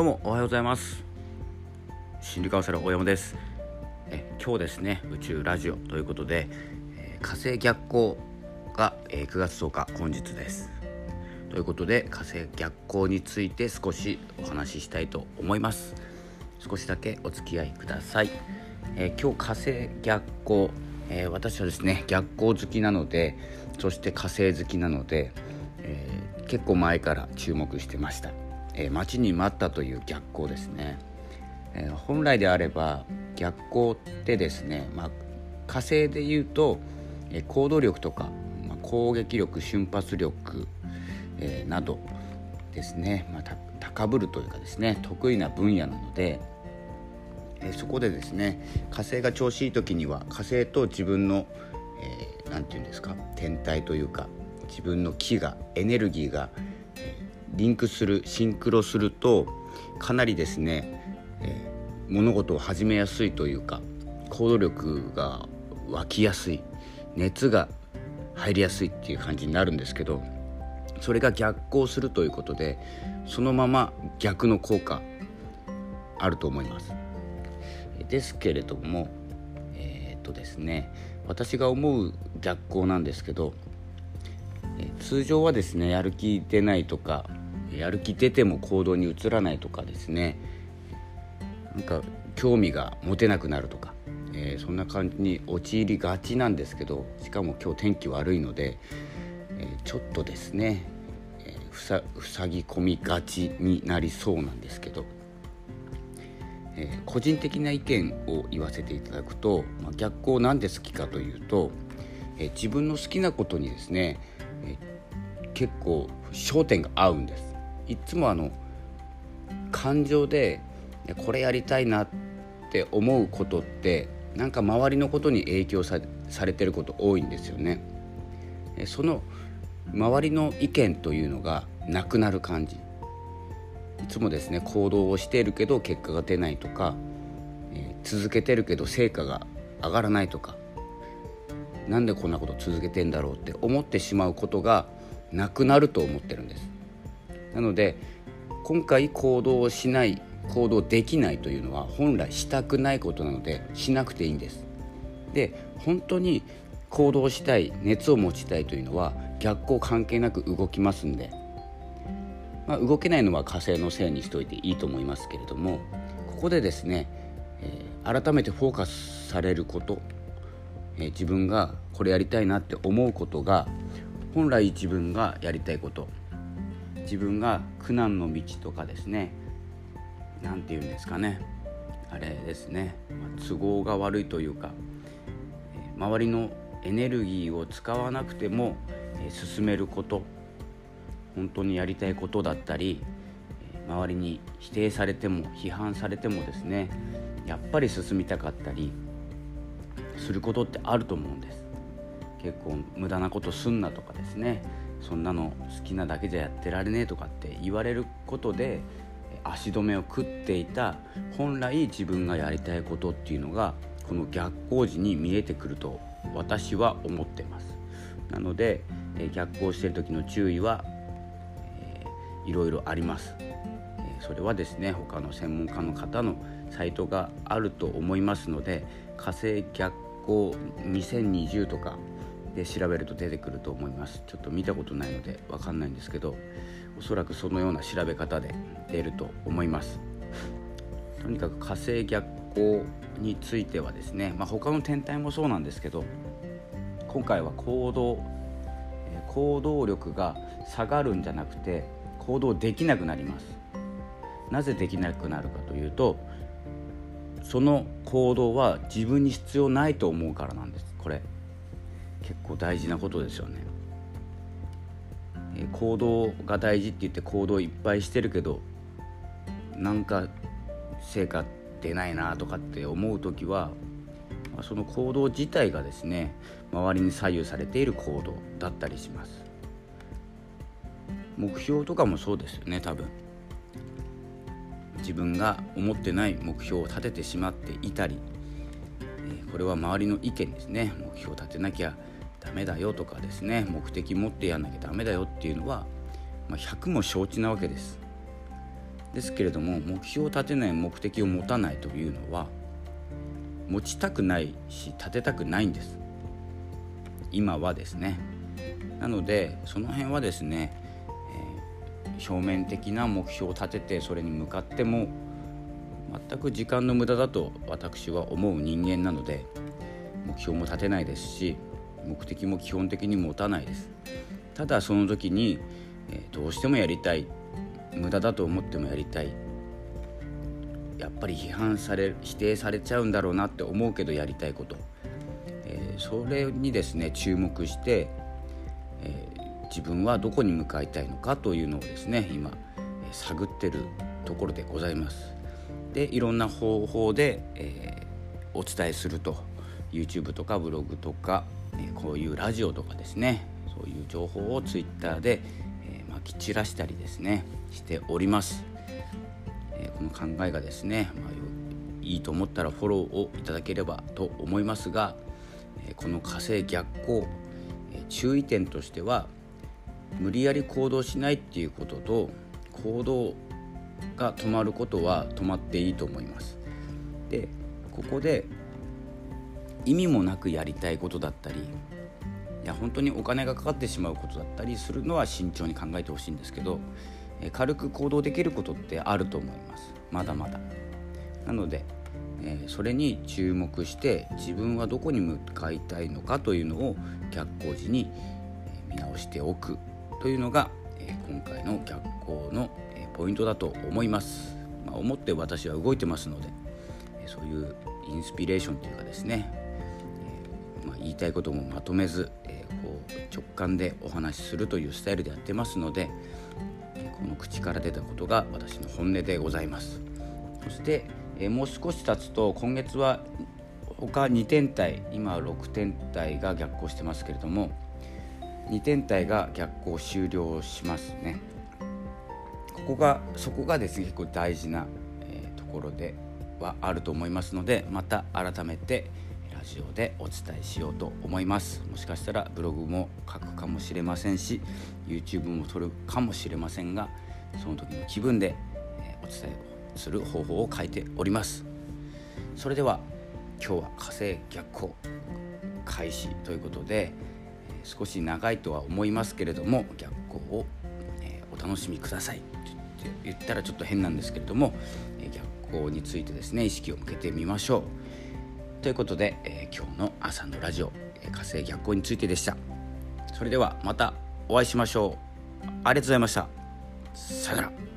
どうもおはようございます。心理カウンセラー大山です。え今日ですね宇宙ラジオということで、えー、火星逆行が、えー、9月10日本日です。ということで火星逆行について少しお話ししたいと思います。少しだけお付き合いください、えー、今日火星逆行、え私はですね逆行好きなのでそして火星好きなので、え結構前から注目してました。えー、待ちに待ったという逆光ですね、えー、本来であれば逆光ってですね、まあ、火星でいうと、えー、行動力とか、まあ、攻撃力瞬発力、え、などですね、まあ、高ぶるというかですね得意な分野なので、え、そこでですね火星が調子いい時には火星と自分の何、えー、て言うんですか天体というか自分の気がエネルギーがリンクするシンクロするとかなりですね、えー、物事を始めやすいというか行動力が湧きやすい熱が入りやすいっていう感じになるんですけどそれが逆行するということでそのまま逆の効果あると思います。ですけれどもえー、っとですね私が思う逆行なんですけど通常はですねやる気出ないとかやる気出ても行動に移らないとかですね。なんか興味が持てなくなるとか、えー、そんな感じに陥りがちなんですけどしかも今日天気悪いので、えー、ちょっとですね、えー、ふさ塞ぎ込みがちになりそうなんですけど、えー、個人的な意見を言わせていただくと、まあ、逆光なんで好きかというと、えー、自分の好きなことにですね、えー、結構焦点が合うんです。いつもあの感情でこれやりたいなって思うことってなんか周りのことに影響されてること多いんですよね。その周りの意見というのがなくなる感じいつもですね行動をしているけど結果が出ないとか、え、続けてるけど成果が上がらないとかなんでこんなこと続けてんだろうって思ってしまうことがなくなると思ってるんです。なので今回行動をしない行動できないというのは本来したくないことなのでしなくていいんです。で本当に行動したい熱を持ちたいというのは逆行関係なく動きますんで、まあ、動けないのは火星のせいにしといていいと思いますけれどもここでですね、えー、改めてフォーカスされること、えー、自分がこれやりたいなって思うことが本来自分がやりたいこと自分が苦難の道とかですね何て言うんですかねあれですね、まあ、都合が悪いというか、周りのエネルギーを使わなくても、進めること本当にやりたいことだったり、周りに否定されても批判されてもですねやっぱり進みたかったりすることってあると思うんです。結構無駄なことすんなとかですねそんなの好きなだけじゃやってられねえとかって言われることで足止めを食っていた本来自分がやりたいことっていうのがこの逆行時に見えてくると私は思ってます。なので逆行してる時の注意は、えー、いろいろあります、えー、それはですね他の専門家の方のサイトがあると思いますので火星逆行2020とかで調べると出てくると思います。ちょっと見たことないので分かんないんですけどおそらくそのような調べ方で出ると思います。とにかく火星逆行についてはですね、まあ、他の天体もそうなんですけど今回は行動行動力が下がるんじゃなくて行動できなくなります。なぜできなくなるかというとその行動は自分に必要ないと思うからなんです。これ結構大事なことですよね。え行動が大事って言って行動いっぱいしてるけどなんか成果出ないなとかって思う時はその行動自体がですね周りに左右されている行動だったりします。目標とかもそうですよね多分。自分が思ってない目標を立ててしまっていたりこれは周りの意見ですね。目標を立てなきゃダメだよとかですね目的持ってやんなきゃダメだよっていうのは、まあ、100も承知なわけです。ですけれども目標を立てない目的を持たないというのは持ちたくないし立てたくないんです。今はですね。なのでその辺はですね、えー、表面的な目標を立ててそれに向かっても全く時間の無駄だと私は思う人間なので目標も立てないですし目的も基本的に持たないです。ただその時に、え、どうしてもやりたい。無駄だと思ってもやりたい。やっぱり批判され否定されちゃうんだろうなって思うけどやりたいこと、え、それにですね注目して、え、自分はどこに向かいたいのかというのをですね今、え、探ってるところでございます。でいろんな方法で、えお伝えすると。YouTube とかブログとか、こういうラジオとかですねそういう情報を Twitter で、えまき散らしたりですねしております。えこの考えがですね、まあ、いいと思ったらフォローをいただければと思いますが、えこの火星逆行、え注意点としては無理やり行動しないっていうことと行動が止まることは止まっていいと思います。でここで意味もなくやりたいことだったりいや本当にお金がかかってしまうことだったりするのは慎重に考えてほしいんですけどえ軽く行動できることってあると思います。まだまだ。なので、えそれに注目して自分はどこに向かいたいのかというのを逆行時に見直しておくというのが、え今回の逆行のポイントだと思います、まあ、思って私は動いてますのでそういうインスピレーションというかですね、まあ、言いたいこともまとめず、えこう直感でお話しするというスタイルでやってますので、この口から出たことが私の本音でございます。そして、えー、もう少し経つと今月は他2天体今は6天体が逆行してますけれども2天体が逆行終了しますね。ここがそこがですね結構大事な、えー、ところではあると思いますのでまた改めてラジオでお伝えしようと思います。もしかしたらブログも書くかもしれませんし YouTube も撮るかもしれませんがその時の気分で、お伝えする方法を書いております。それでは今日は火星逆行開始ということで少し長いとは思いますけれども逆行を、お楽しみください。って言ったらちょっと変なんですけれども、逆行についてですね意識を向けてみましょう。ということで、えー、今日の朝のラジオ、えー、火星逆行についてでした。それではまたお会いしましょう。ありがとうございました。さよなら。